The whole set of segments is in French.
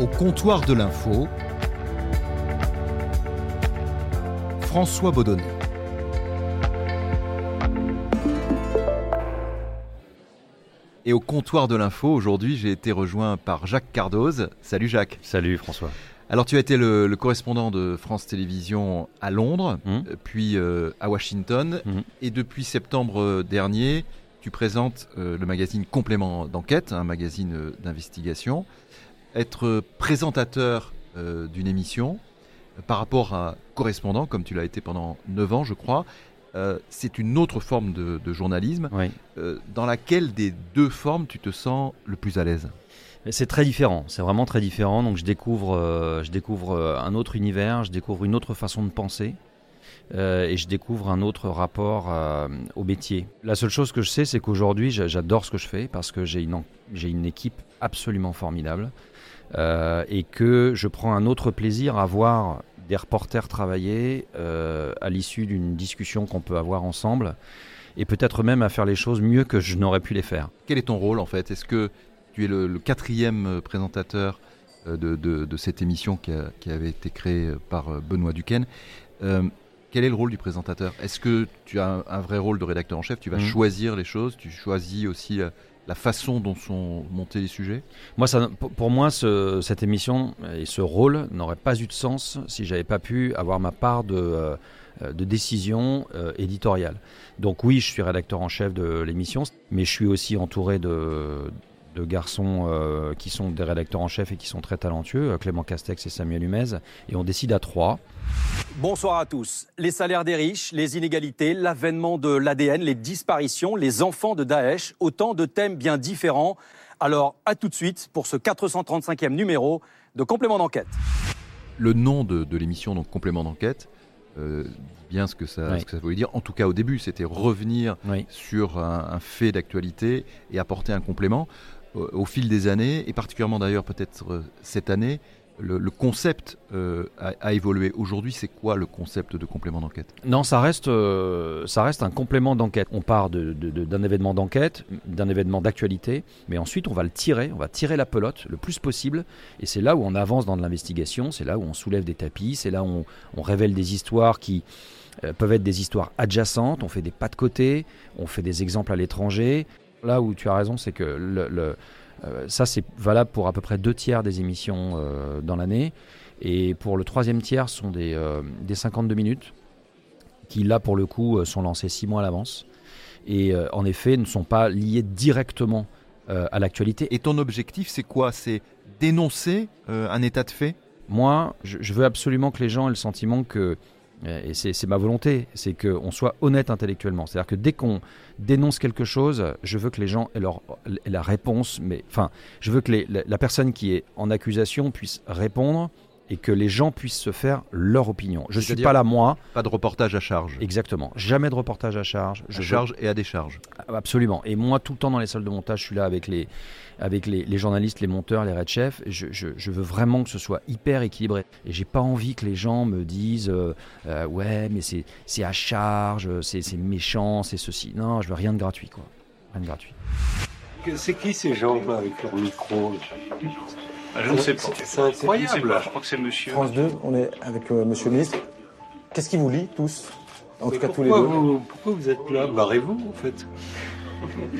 Au comptoir de l'info, François Baudonnet. Et au comptoir de l'info, aujourd'hui, j'ai été rejoint par Jacques Cardoz. Salut Jacques. Salut François. Alors tu as été le, correspondant de France Télévisions à Londres, euh, puis euh, à Washington, Mhm. et depuis septembre dernier, tu présentes euh, le magazine Complément d'enquête, un magazine euh, d'investigation. Être présentateur euh, d'une émission euh, par rapport à correspondant, comme tu l'as été pendant 9 ans, je crois, euh, c'est une autre forme de, de journalisme. Oui. Euh, dans laquelle des deux formes tu te sens le plus à l'aise? C'est très différent, c'est vraiment très différent. Donc je découvre, euh, je découvre un autre univers, je découvre une autre façon de penser. Euh, et je découvre un autre rapport euh, au métier. La seule chose que je sais, c'est qu'aujourd'hui, j'a- j'adore ce que je fais parce que j'ai une, équipe absolument formidable euh, et que je prends un autre plaisir à voir des reporters travailler à l'issue d'une discussion qu'on peut avoir ensemble et peut-être même à faire les choses mieux que je n'aurais pu les faire. Quel est ton rôle en fait? Est-ce que tu es le, quatrième présentateur de, cette émission qui, avait été créée par Benoît Duquesne? Quel est le rôle du présentateur? Est-ce que tu as un, un vrai rôle de rédacteur en chef? Tu vas Mhm. choisir les choses? Tu choisis aussi euh, la façon dont sont montés les sujets? Moi, ça, pour moi, ce- cette émission et ce rôle n'aurait pas eu de sens si j'avais pas pu avoir ma part de, euh, euh, de décision euh, éditoriale. Donc oui, je suis rédacteur en chef de l'émission, mais je suis aussi entouré de, de garçons euh, qui sont des rédacteurs en chef et qui sont très talentueux, euh, Clément Castex et Samuel Humez, et on décide à trois. Bonsoir à tous. Les salaires des riches, les inégalités, l'avènement de l'ADN, les disparitions, les enfants de Daesh, autant de thèmes bien différents. Alors, à tout de suite pour ce 435e numéro de Complément d'enquête. Le nom de, de l'émission, donc complément d'enquête, euh, bien ce que, ça, Oui. ce que ça voulait dire. En tout cas, au début, c'était revenir Oui. sur un, un fait d'actualité et apporter un complément. Au fil des années, et particulièrement d'ailleurs peut-être euh, cette année, le, concept euh, a, évolué. Aujourd'hui, c'est quoi le concept de complément d'enquête? Non, ça reste, euh, ça reste un complément d'enquête. On part de- de- d'un événement d'enquête, d'un événement d'actualité, mais ensuite on va le tirer, on va tirer la pelote le plus possible, et c'est là où on avance dans de l'investigation, c'est là où on soulève des tapis, c'est là où on, révèle des histoires qui peuvent être des histoires adjacentes, on fait des pas de côté, on fait des exemples à l'étranger. Là où tu as raison, c'est que le, le- euh, ça c'est valable pour à peu près deux tiers des émissions euh, dans l'année. Et pour le troisième tiers, ce sont des, euh, des 52 minutes qui, là, pour le coup, euh, sont lancées six mois à l'avance. Et en effet, ne sont pas liées directement à l'actualité. Et ton objectif, c'est quoi? C'est dénoncer un état de fait? Moi, je, je veux absolument que les gens aient le sentiment que, et c'est ma volonté, c'est qu'on soit honnête intellectuellement. C'est-à-dire que dès qu'on dénonce quelque chose, je veux que les gens aient, leur, la réponse, mais enfin, je veux que la personne qui est en accusation puisse répondre et que les gens puissent se faire leur opinion. Je ne suis pas là, moi, Pas de reportage à charge. exactement. Jamais de reportage à charge. à Je veux- charge et à décharge. Absolument. Et moi, tout le temps dans les salles de montage, je suis là avec les, avec les, les journalistes, les monteurs, les red chefs. Je, je- je veux vraiment que ce soit hyper équilibré. Et j'ai pas envie que les gens me disent euh, euh, ouais, mais c'est c'est à charge, c'est c'est méchant, c'est ceci. Non, je veux rien de gratuit, quoi. Rien de gratuit. C'est qui ces gens-là avec leur micro Ah, Je ne sais pas. C'est- incroyable. pas, je crois que c'est monsieur. France 2, on est avec euh, Monsieur le ministre. Qu'est-ce qui vous lie tous En tout cas tous les deux. vous, pourquoi vous êtes là? Barrez-vous en fait.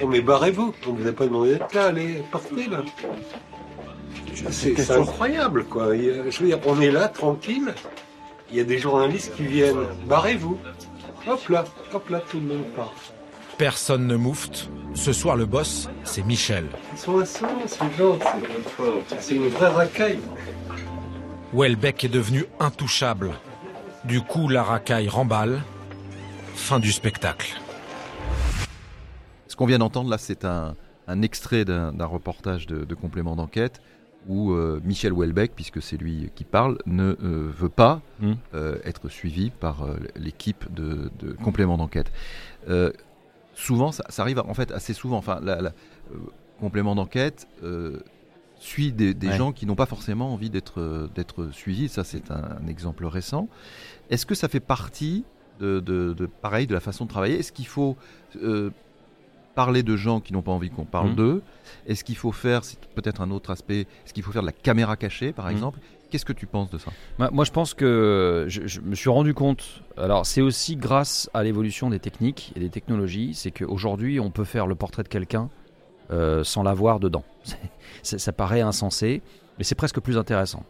Non mais barrez-vous. On vous a pas demandé d'être là. Allez, partez là. C'est incroyable quoi. Je veux dire, on est là tranquille. Il y a des journalistes qui viennent. Barrez-vous. Hop là, hop là, tout le monde part. Personne ne moufte. Ce soir, le boss, c'est Michel. Ils sont insolents ces gens. c'est- une vraie racaille. Welbeck est devenu intouchable. Du coup, la racaille remballe. Fin du spectacle. Ce qu'on vient d'entendre là, c'est un, un extrait d'un d'un reportage de, de complément d'enquête où euh, Michel Houellebecq, puisque c'est lui qui parle, ne euh, veut pas Hmm. euh, être suivi par euh, l'équipe de, de complément d'enquête. Souvent, ça, ça arrive en fait assez souvent. Enfin, la, la- euh, complément d'enquête euh, suit des, des Ouais. gens qui n'ont pas forcément envie d'être euh, d'être suivis. Ça, c'est un, un exemple récent. Est-ce que ça fait partie de, de- de- pareil de la façon de travailler? Est-ce qu'il faut euh, parler de gens qui n'ont pas envie qu'on parle Mhm. d'eux? Est-ce qu'il faut faire, c'est peut-être un autre aspect, est-ce qu'il faut faire de la caméra cachée, par Mhm. exemple? Qu'est-ce que tu penses de ça? Moi, moi, je pense que je, me suis rendu compte. Alors, c'est aussi grâce à l'évolution des techniques et des technologies, c'est qu'aujourd'hui, on peut faire le portrait de quelqu'un euh, sans l'avoir dedans. Ça paraît insensé, mais c'est presque plus intéressant.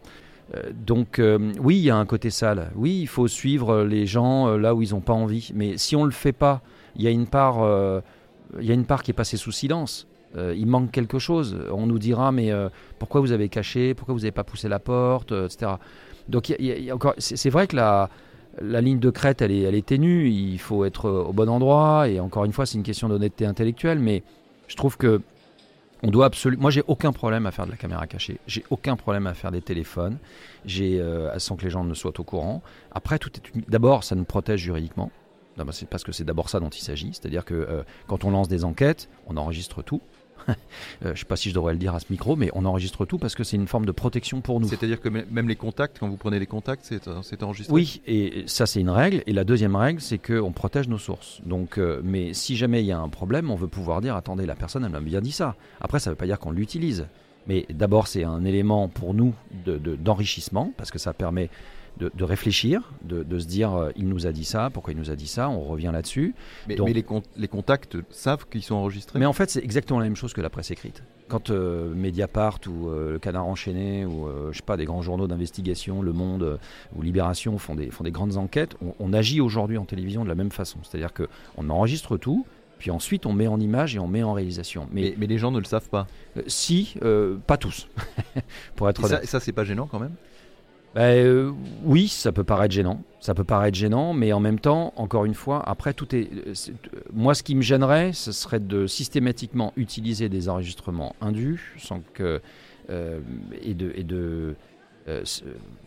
Euh, donc, euh, oui, il y a un côté sale. Oui, il faut suivre les gens là où ils n'ont pas envie. Mais si on le fait pas, il y a une part, il y a une part qui est passée sous silence. Euh, il manque quelque chose. On nous dira, mais euh, pourquoi vous avez caché? Pourquoi vous n'avez pas poussé la porte? Euh, etc. Donc encore. C'est vrai que la, la ligne de crête, elle est, ténue. Il faut être au bon endroit. Et encore une fois, c'est une question d'honnêteté intellectuelle. Mais je trouve que on doit absolument. Moi, j'ai aucun problème à faire de la caméra cachée. J'ai aucun problème à faire des téléphones. J'ai sans que les gens ne soient au courant. Après, tout est d'abord, ça nous protège juridiquement. C'est parce que c'est d'abord ça dont il s'agit. C'est-à-dire que quand on lance des enquêtes, on enregistre tout. Euh, je ne sais pas si je devrais le dire à ce micro, mais on enregistre tout parce que c'est une forme de protection pour nous. C'est-à-dire que même les contacts, quand vous prenez les contacts, c'est euh, enregistré? Oui, et ça c'est une règle. Et la deuxième règle, c'est qu'on protège nos sources. Donc, euh, mais si jamais il y a un problème, on veut pouvoir dire attendez, la personne elle m'a bien dit ça. Après, ça ne veut pas dire qu'on l'utilise. Mais d'abord, c'est un élément pour nous de- de- d'enrichissement parce que ça permet de, de réfléchir, de, de se dire euh, il nous a dit ça, pourquoi il nous a dit ça, on revient là-dessus. Mais, Donc- mais les, con- les contacts savent qu'ils sont enregistrés? Mais en fait, c'est exactement la même chose que la presse écrite. Quand euh, Mediapart ou euh, le Canard enchaîné ou je sais pas des grands journaux d'investigation, Le Monde ou Libération font des font des grandes enquêtes, on, on agit aujourd'hui en télévision de la même façon. C'est-à-dire que on enregistre tout, puis ensuite on met en image et on met en réalisation. Mais, mais, mais les gens ne le savent pas? euh, si, euh, pas tous, pour être Et ça c'est pas gênant quand même? Ben, euh, oui, ça peut paraître gênant. Ça peut paraître gênant, mais en même temps, encore une fois, après tout est. euh, euh, Moi, ce qui me gênerait, ce serait de systématiquement utiliser des enregistrements indus, sans que et de et de.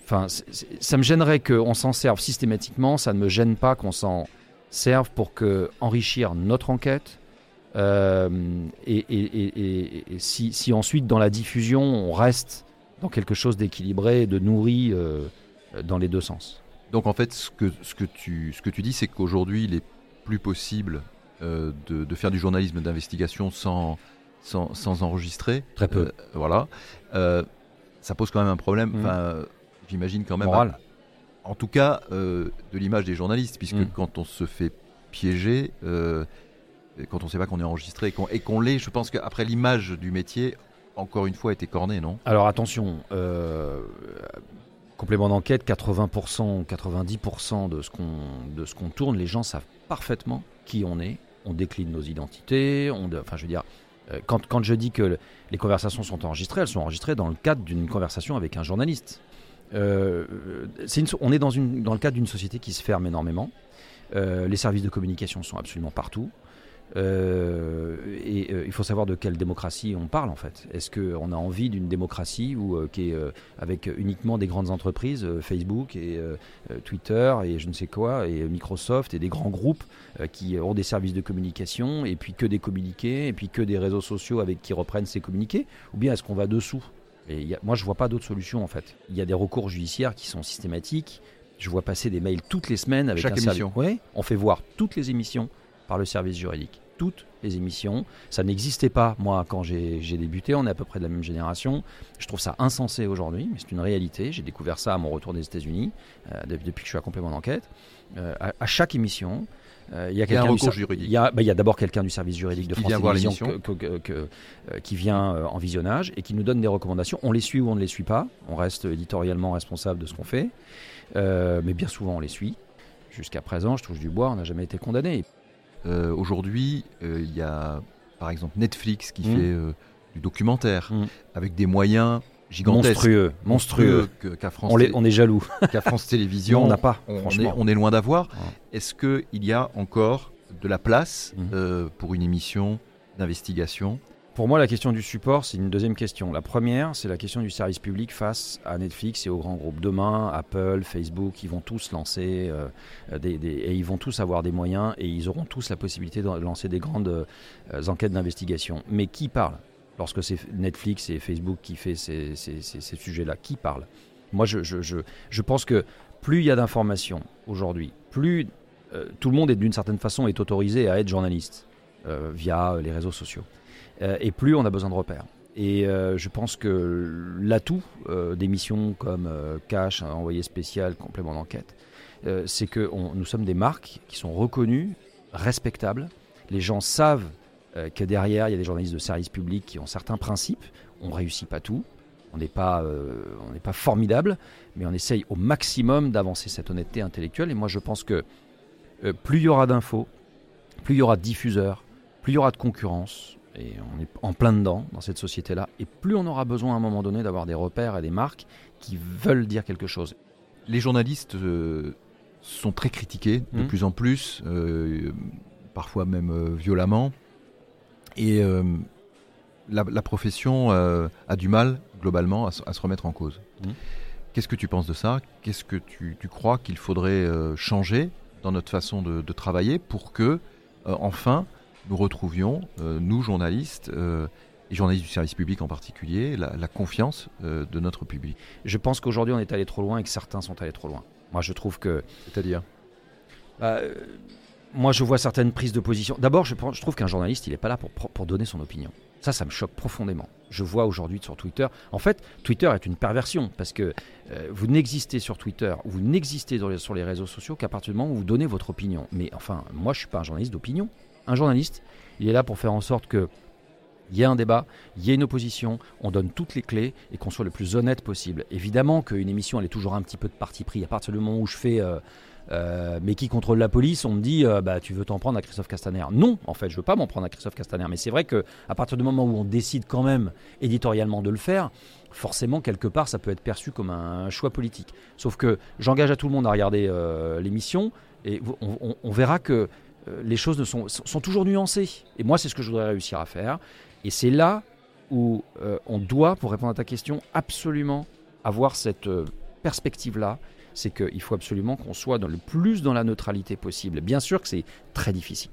ça me gênerait qu'on s'en serve systématiquement. Ça ne me gêne pas qu'on s'en serve pour enrichir notre enquête. Et si ensuite dans la diffusion on reste dans quelque chose d'équilibré, de nourri euh, dans les deux sens. Donc en fait, ce que, ce que, tu, ce que tu dis, c'est qu'aujourd'hui, il est plus possible euh, de, de faire du journalisme d'investigation sans, sans, sans enregistrer. Très peu. Euh, voilà. Ça pose quand même un problème. Enfin, euh, J'imagine quand même. Moral. En tout cas, de l'image des journalistes, puisque Mhm. quand on se fait piéger, quand on ne sait pas qu'on est enregistré et qu'on et qu'on l'est, je pense qu'après l'image du métier, encore une fois, été cornée, non? Alors attention, euh, complément d'enquête, 80%, 90% de ce qu'on de tourne, les gens savent parfaitement qui on est. On décline nos identités. Enfin, je veux dire, euh, quand, quand je dis que le- les conversations sont enregistrées, elles sont enregistrées dans le cadre d'une conversation avec un journaliste. Euh, on est dans, une, dans le cadre d'une société qui se ferme énormément. Les services de communication sont absolument partout. Euh, et euh, il faut savoir de quelle démocratie on parle en fait. Est-ce qu'on a envie d'une démocratie où, euh, qui est avec uniquement des grandes entreprises, Facebook et Twitter et je ne sais quoi, et Microsoft et des grands groupes qui ont des services de communication et puis que des communiqués et puis que des réseaux sociaux avec qui reprennent ces communiqués? Ou bien est-ce qu'on va dessous? Et il y a- Moi je vois pas d'autre solution en fait. Il y a des recours judiciaires qui sont systématiques. Je vois passer des mails toutes les semaines avec Chaque un service- émission. Ouais, on fait voir toutes les émissions par le service juridique. Toutes les émissions. Ça n'existait pas, moi, quand j'ai débuté. On est à peu près de la même génération. Je trouve ça insensé aujourd'hui, mais c'est une réalité. J'ai découvert ça à mon retour des États-Unis, euh, de- depuis que je suis à complément d'enquête. Euh, à, à chaque émission, euh, il y a Il y a un recours juridique. Il y a, bah, il y a d'abord quelqu'un du service juridique de Qui France Télévisions l'émission. que- que- que- que- euh, qui vient euh, en visionnage et qui nous donne des recommandations. On les suit ou on ne les suit pas. On reste éditorialement responsable de ce qu'on fait. Euh, mais bien souvent, on les suit. Jusqu'à présent, je touche du bois, on n'a jamais été condamné. Euh, Aujourd'hui, euh, il y a par exemple Netflix qui Mhm. fait euh, du documentaire Mhm. avec des moyens gigantesques. Monstrueux, monstrueux. qu'à France, On, est jaloux. qu'à France Non, Télévisions. on n'a pas, on, on est, franchement. on est loin d'avoir. Ouais. Est-ce qu'il y a encore de la place euh, pour une émission d'investigation Pour moi, la question du support, c'est une deuxième question. La première, c'est la question du service public face à Netflix et aux grands groupes. Demain, Apple, Facebook, ils vont tous lancer euh, et ils vont tous avoir des moyens et ils auront tous la possibilité de lancer des grandes euh, enquêtes d'investigation. Mais qui parle Lorsque c'est Netflix et Facebook qui fait ces, ces- ces- sujets-là, qui parle? Moi, je, je- je- je pense que plus il y a d'informations aujourd'hui, plus euh, tout le monde est d'une certaine façon est autorisé à être journaliste. via les réseaux sociaux. Euh, et plus on a besoin de repères. Et euh, je pense que l'atout euh, d'émissions comme euh, Cash, envoyé spécial, complément d'enquête, c'est que nous sommes des marques qui sont reconnues, respectables. Les gens savent que derrière, il y a des journalistes de service public qui ont certains principes. On ne réussit pas tout. On n'est pas, on pas formidable, mais on essaye au maximum d'avancer cette honnêteté intellectuelle. Et moi, je pense que plus il y aura d'infos, plus il y aura de diffuseurs, plus il y aura de concurrence, et on est en plein dedans dans cette société-là, et plus on aura besoin à un moment donné d'avoir des repères et des marques qui veulent dire quelque chose. Les journalistes euh, sont très critiqués de Mhm. plus en plus, euh, parfois même euh, violemment. Et la, la profession a du mal, globalement, à, se- à se remettre en cause. Mhm. Qu'est-ce que tu penses de ça? Qu'est-ce que tu, tu crois qu'il faudrait changer dans notre façon de, de travailler pour que, enfin, nous retrouvions, euh, nous journalistes, euh, et journalistes du service public en particulier, la, la confiance euh, de notre public Je pense qu'aujourd'hui on est allé trop loin et que certains sont allés trop loin. Moi je trouve que C'est-à-dire? Bah, euh, moi, je vois certaines prises de position. D'abord, je, trouve qu'un journaliste, il n'est pas là pour, pour donner son opinion. Ça, ça me choque profondément. Je vois aujourd'hui sur Twitter. En fait, Twitter est une perversion parce que euh, vous n'existez sur Twitter, vous n'existez sur les réseaux sociaux qu'à partir du moment où vous donnez votre opinion. Mais enfin, moi, je suis pas un journaliste d'opinion. Un journaliste, il est là pour faire en sorte que il y ait un débat, il y ait une opposition, on donne toutes les clés et qu'on soit le plus honnête possible. Évidemment qu'une émission, elle est toujours un petit peu de parti pris. À partir du moment où je fais euh, euh, mais qui contrôle la police, on me dit euh, bah tu veux t'en prendre à Christophe Castaner. Non, en fait, je veux pas m'en prendre à Christophe Castaner, mais c'est vrai que à partir du moment où on décide quand même éditorialement de le faire, forcément quelque part ça peut être perçu comme un choix politique. Sauf que j'engage à tout le monde à regarder l'émission et on, verra que les choses ne sont, sont toujours nuancées. Et moi, c'est ce que je voudrais réussir à faire. Et c'est là où euh, on doit, pour répondre à ta question, absolument avoir cette euh, perspective-là. C'est qu'il faut absolument qu'on soit dans le plus dans la neutralité possible. Bien sûr que c'est très difficile.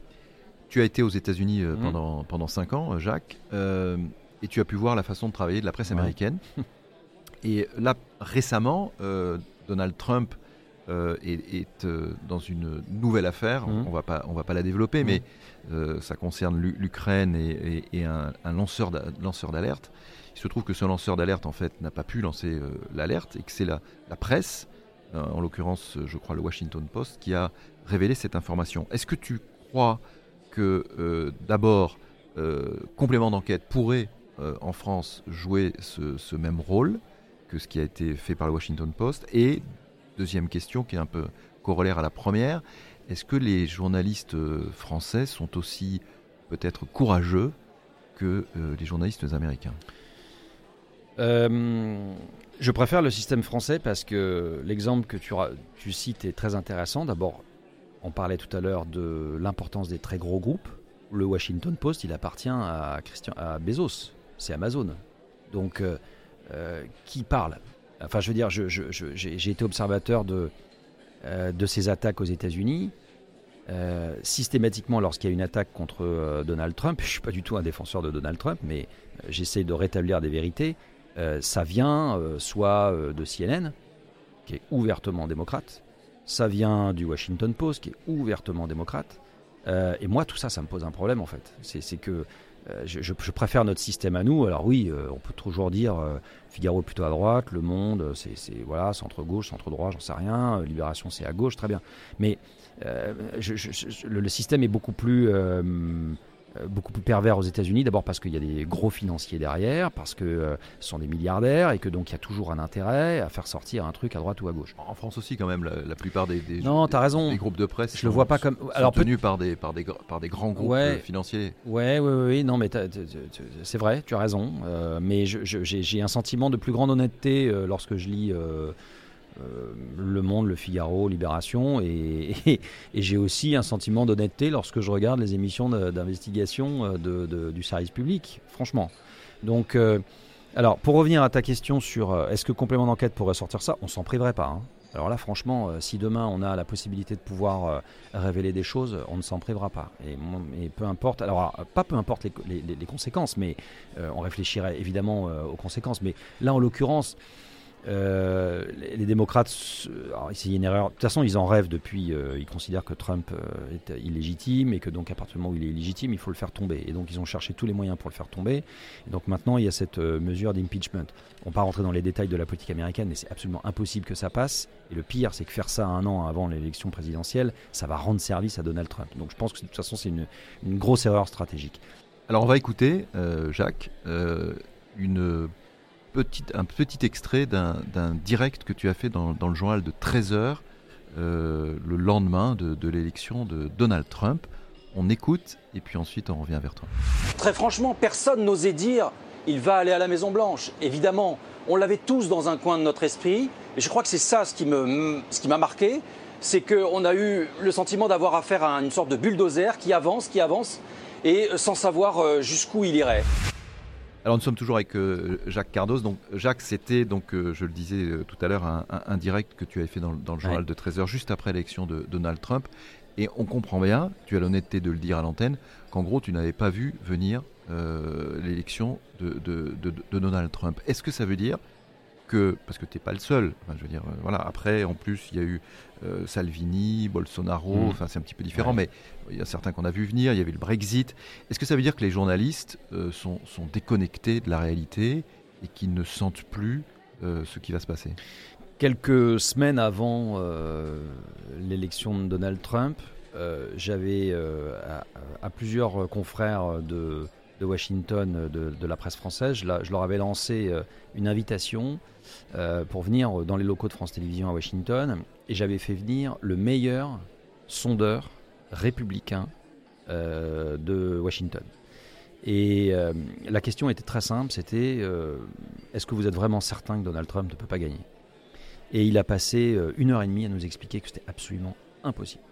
Tu as été aux États-Unis euh, Mhm. pendant, pendant 5 ans, euh, Jacques, euh, et tu as pu voir la façon de travailler de la presse Ouais. américaine. et là, récemment, euh, Donald Trump euh, est, est, euh, dans une nouvelle affaire. Mhm. On va pas, on va pas la développer, Mhm. mais euh, ça concerne l'U- l'Ukraine et, et- et un, un lanceur d'a- lanceur d'alerte. Il se trouve que ce lanceur d'alerte, en fait, n'a pas pu lancer l'alerte et que c'est la, la presse, en l'occurrence, je crois, le Washington Post, qui a révélé cette information. Est-ce que tu crois que d'abord, complément d'enquête pourrait en France jouer ce, ce même rôle que ce qui a été fait par le Washington Post Et deuxième question qui est un peu corollaire à la première, est-ce que les journalistes euh, français sont aussi peut-être courageux que euh, les journalistes américains? Euh, je préfère le système français parce que l'exemple que tu, cites est très intéressant. D'abord, on parlait tout à l'heure de l'importance des très gros groupes. Le Washington Post, il appartient à, Christian, à Bezos, c'est Amazon. Donc, qui parle? Enfin, je veux dire, j'ai été observateur de, euh, de ces attaques aux États-Unis. Euh, systématiquement, lorsqu'il y a une attaque contre euh, Donald Trump, je ne suis pas du tout un défenseur de Donald Trump, mais j'essaie de rétablir des vérités. Ça vient soit de CNN, qui est ouvertement démocrate, ça vient du Washington Post, qui est ouvertement démocrate. Et moi, tout ça, ça me pose un problème en fait. C'est que je, je- préfère notre système à nous. Alors oui, euh, on peut toujours dire euh, Figaro est plutôt à droite, Le Monde, euh, c'est voilà, centre gauche, centre droit, j'en sais rien. euh, Libération, c'est à gauche, très bien. Mais euh, je- le, système est beaucoup plus euh, euh, beaucoup plus pervers aux États-Unis. D'abord parce qu'il y a des gros financiers derrière, parce que euh, ce sont des milliardaires et que donc il y a toujours un intérêt à faire sortir un truc à droite ou à gauche. En France aussi, quand même, la, la plupart des, des, Non, des- t'as raison. des groupes de presse Je le sont- vois pas comme. Alors tenus par des, par, des, par des grands groupes Ouais. euh, financiers. Ouais, ouais, ouais, ouais, non, mais c'est vrai, tu as raison. Euh, mais j'ai un sentiment de plus grande honnêteté euh, lorsque je lis euh, euh, Le Monde, Le Figaro, Libération, et, j'ai aussi un sentiment d'honnêteté lorsque je regarde les émissions d'investigation euh, du service public, franchement. Donc, euh, alors, pour revenir à ta question sur euh, est-ce que complément d'enquête pourrait sortir ça, on s'en priverait pas. hein. Alors là, franchement, euh, si demain on a la possibilité de pouvoir euh, révéler des choses, on ne s'en privera pas. Et, peu importe, alors euh, pas peu importe les, les- conséquences, mais euh, on réfléchirait évidemment euh, aux conséquences. Mais là, en l'occurrence, Euh, les, démocrates, euh, alors, a une erreur. De toute façon, ils en rêvent depuis. euh, ils considèrent que Trump est illégitime et que donc à partir du moment où il est illégitime, il faut le faire tomber. Et donc ils ont cherché tous les moyens pour le faire tomber. Et donc maintenant, il y a cette mesure d'impeachment. On ne pas rentrer dans les détails de la politique américaine, mais c'est absolument impossible que ça passe. Et le pire, c'est que faire ça un an avant l'élection présidentielle, ça va rendre service à Donald Trump. Donc je pense que de toute façon, c'est une, grosse erreur stratégique. Alors on va écouter, Jacques, une un petit extrait d'un direct que tu as fait dans, le journal de 13 heures euh, le lendemain de, de l'élection de Donald Trump. On écoute et puis ensuite on revient vers toi. Très franchement, personne n'osait dire il va aller à la Maison Blanche. Évidemment, on l'avait tous dans un coin de notre esprit. Et je crois que c'est ça ce qui me- ce qui m'a marqué, c'est qu'on a eu le sentiment d'avoir affaire à une sorte de bulldozer qui avance, qui avance, et sans savoir euh, jusqu'où il irait. Alors nous sommes toujours avec euh, Jacques Cardos. Donc Jacques, c'était donc euh, je le disais euh, tout à l'heure un, un- un direct que tu avais fait dans, le- dans le journal Ouais. de 13 heures juste après l'élection de Donald Trump. Et on comprend bien, tu as l'honnêteté de le dire à l'antenne, qu'en gros tu n'avais pas vu venir l'élection de, de- de- de Donald Trump. Est-ce que ça veut dire que, parce que tu n'es pas le seul, enfin, je veux dire, euh, voilà, après en plus il y a eu euh, Salvini, Bolsonaro, Mm. enfin c'est un petit peu différent, Ouais. mais il y a certains qu'on a vu venir, il y avait le Brexit. Est-ce que ça veut dire que les journalistes euh, sont, sont déconnectés de la réalité et qu'ils ne sentent plus euh, ce qui va se passer? Quelques semaines avant l'élection de Donald Trump, j'avais à, à plusieurs confrères de, de Washington, de, de la presse française, je, leur avais lancé euh, une invitation euh, pour venir dans les locaux de France Télévisions à Washington, et j'avais fait venir le meilleur sondeur républicain euh, de Washington. Et euh, la question était très simple, c'était euh, est-ce que vous êtes vraiment certain que Donald Trump ne peut pas gagner? Et il a passé euh, une heure et demie à nous expliquer que c'était absolument impossible,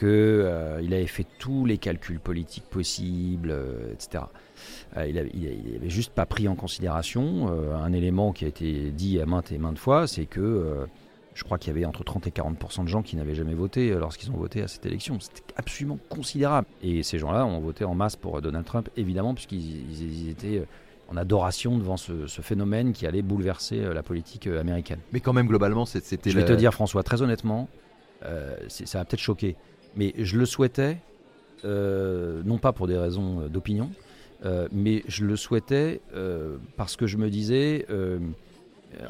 que euh, avait fait tous les calculs politiques possibles, euh, etc. Euh, il, avait, il a- il avait juste pas pris en considération un élément qui a été dit à maintes et maintes fois, c'est que je crois qu'il y avait entre 30 et 40% de gens qui n'avaient jamais voté lorsqu'ils ont voté à cette élection. C'était absolument considérable. Et ces gens-là ont voté en masse pour Donald Trump, évidemment, puisqu'ils ils- ils étaient en adoration devant ce, ce phénomène qui allait bouleverser la politique américaine. Mais quand même, globalement, c'était Je vais la- te dire, François, très honnêtement, euh, ça va peut-être choquer, mais je le souhaitais, euh, non pas pour des raisons euh, d'opinion, euh, mais je le souhaitais parce que je me disais,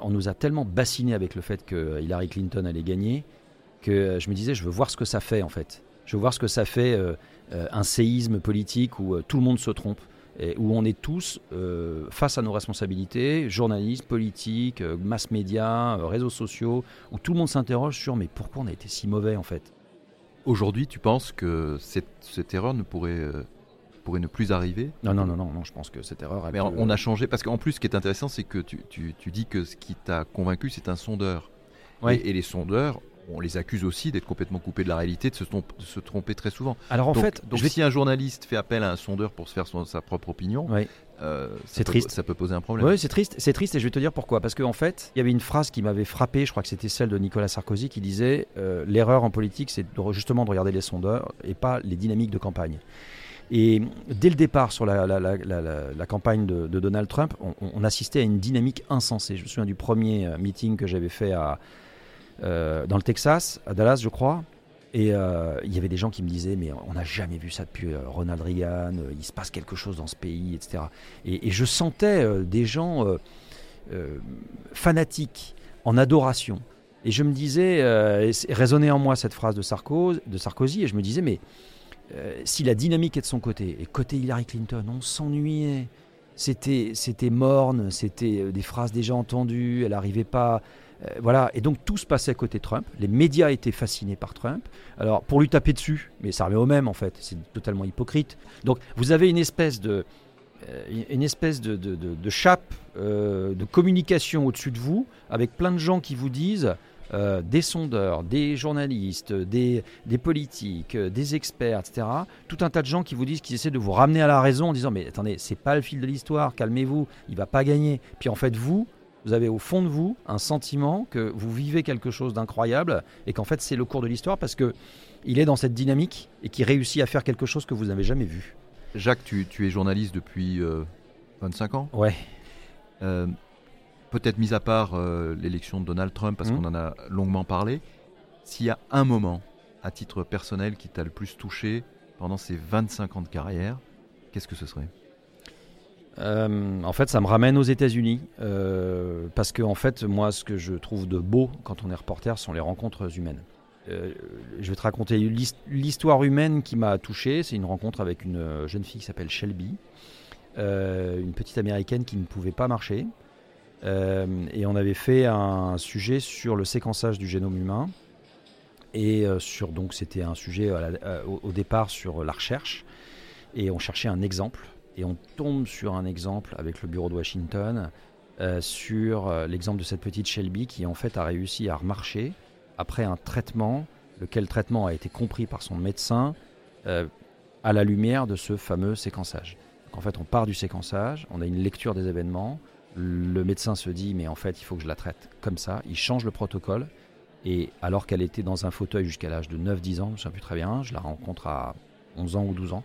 on nous a tellement bassiné avec le fait que Hillary Clinton allait gagner, que je me disais, je veux voir ce que ça fait en fait. Je veux voir ce que ça fait un séisme politique où tout le monde se trompe. Et où on est tous face à nos responsabilités, journalistes, politiques, mass médias, réseaux sociaux, où tout le monde s'interroge sur mais pourquoi on a été si mauvais en fait? Aujourd'hui, tu penses que cette, cette erreur ne pourrait, euh, pourrait ne plus arriver? Non, non, non, non, non, je pense que cette erreur. elle Mais on, peut- on a changé, parce qu'en plus, ce qui est intéressant, c'est que tu, tu- tu dis que ce qui t'a convaincu, c'est un sondeur. Ouais. Et, et les sondeurs, on les accuse aussi d'être complètement coupés de la réalité, de se, tromp- de se tromper très souvent. Alors en donc, fait, donc je vais- si un journaliste fait appel à un sondeur pour se faire son- sa propre opinion. Euh, C'est triste. Ça peut poser un problème. Oui, c'est triste, c'est triste et je vais te dire pourquoi. Parce qu'en fait, il y avait une phrase qui m'avait frappé, je crois que c'était celle de Nicolas Sarkozy, qui disait euh, L'erreur en politique, c'est justement de regarder les sondeurs et pas les dynamiques de campagne. Et dès le départ sur la, la- la- la- la- la campagne de, de Donald Trump, on, on assistait à une dynamique insensée. Je me souviens du premier euh, meeting que j'avais fait à, euh, dans le Texas, à Dallas, je crois. Et euh, il y avait des gens qui me disaient, mais on n'a jamais vu ça depuis euh, Ronald Reagan, euh, il se passe quelque chose dans ce pays, etc. Et, je sentais des gens fanatiques, en adoration. Et je me disais, résonnait en moi cette phrase de, Sarko- de Sarkozy, et je me disais, mais si la dynamique est de son côté, et côté Hillary Clinton, on s'ennuyait. C'était, morne, c'était des phrases déjà entendues, elle n'arrivait pas. Euh, voilà, et donc tout se passait côté Trump. Les médias étaient fascinés par Trump. Alors pour lui taper dessus, mais ça revient au même en fait, c'est totalement hypocrite. Donc vous avez une espèce de, euh, une espèce de, de- de- chape euh, de communication au-dessus de vous, avec plein de gens qui vous disent, des sondeurs, des journalistes, des, des politiques, des experts, etc. Tout un tas de gens qui vous disent qu'ils essaient de vous ramener à la raison en disant mais attendez, c'est pas le fil de l'histoire, calmez-vous, il va pas gagner. Puis en fait vous, vous avez au fond de vous un sentiment que vous vivez quelque chose d'incroyable et qu'en fait c'est le cours de l'histoire parce que il est dans cette dynamique et qui réussit à faire quelque chose que vous n'avez jamais vu. Jacques, tu, tu es journaliste depuis euh, 25 ans? Ouais. Euh, peut-être mis à part euh, l'élection de Donald Trump, parce Mhm. qu'on en a longuement parlé, s'il y a un moment, à titre personnel, qui t'a le plus touché pendant ces 25 ans de carrière, qu'est-ce que ce serait? Euh, en fait, ça me ramène aux États-Unis euh, parce que en fait, moi, ce que je trouve de beau quand on est reporter, sont les rencontres humaines. Euh, je vais te raconter l'his- l'histoire humaine qui m'a touché. C'est une rencontre avec une jeune fille qui s'appelle Shelby, une petite américaine qui ne pouvait pas marcher. Et on avait fait un sujet sur le séquençage du génome humain. Et donc c'était un sujet au départ sur la recherche. Et on cherchait un exemple et on tombe sur un exemple avec le bureau de Washington euh, sur euh, l'exemple de cette petite Shelby qui en fait a réussi à remarcher après un traitement, lequel traitement a été compris par son médecin euh, à la lumière de ce fameux séquençage. Donc, en fait, on part du séquençage, on a une lecture des événements, le médecin se dit mais en fait il faut que je la traite comme ça, il change le protocole et alors qu'elle était dans un fauteuil jusqu'à l'âge de 9-10 ans, je ne sais plus très bien, je la rencontre à 11 ans ou 12 ans,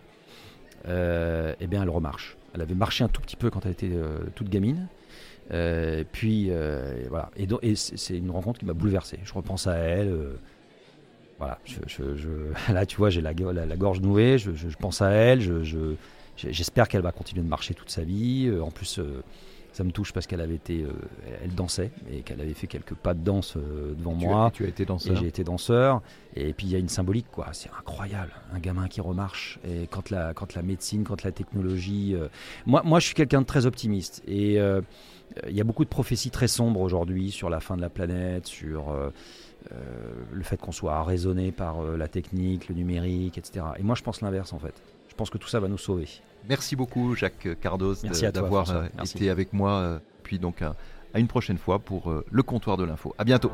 eh bien elle remarche. Elle avait marché un tout petit peu quand elle était euh, toute gamine. Euh, puis euh, voilà. Et, c'est une rencontre qui m'a bouleversé. Je repense à elle. euh, voilà. Je, là, tu vois, j'ai la, la- gorge nouée. Je, pense à elle. J'espère qu'elle va continuer de marcher toute sa vie. Euh, en plus, euh, ça me touche parce qu'elle avait été, euh, elle dansait et qu'elle avait fait quelques pas de danse euh, devant tu, moi. as, tu as été Et danseur. j'ai été danseur. Et puis il y a une symbolique, quoi. C'est incroyable. Un gamin qui remarche. Et quand la, quand la médecine, quand la technologie. euh, Moi, moi, je suis quelqu'un de très optimiste. Et il y a beaucoup de prophéties très sombres aujourd'hui sur la fin de la planète, sur le fait qu'on soit arraisonné par la technique, le numérique, etc. Et moi, je pense l'inverse, en fait. Je pense que tout ça va nous sauver. Merci beaucoup, Jacques toi, d'avoir euh, Merci. été avec moi. euh, Puis donc à, à une prochaine fois pour euh, le comptoir de l'info. À bientôt.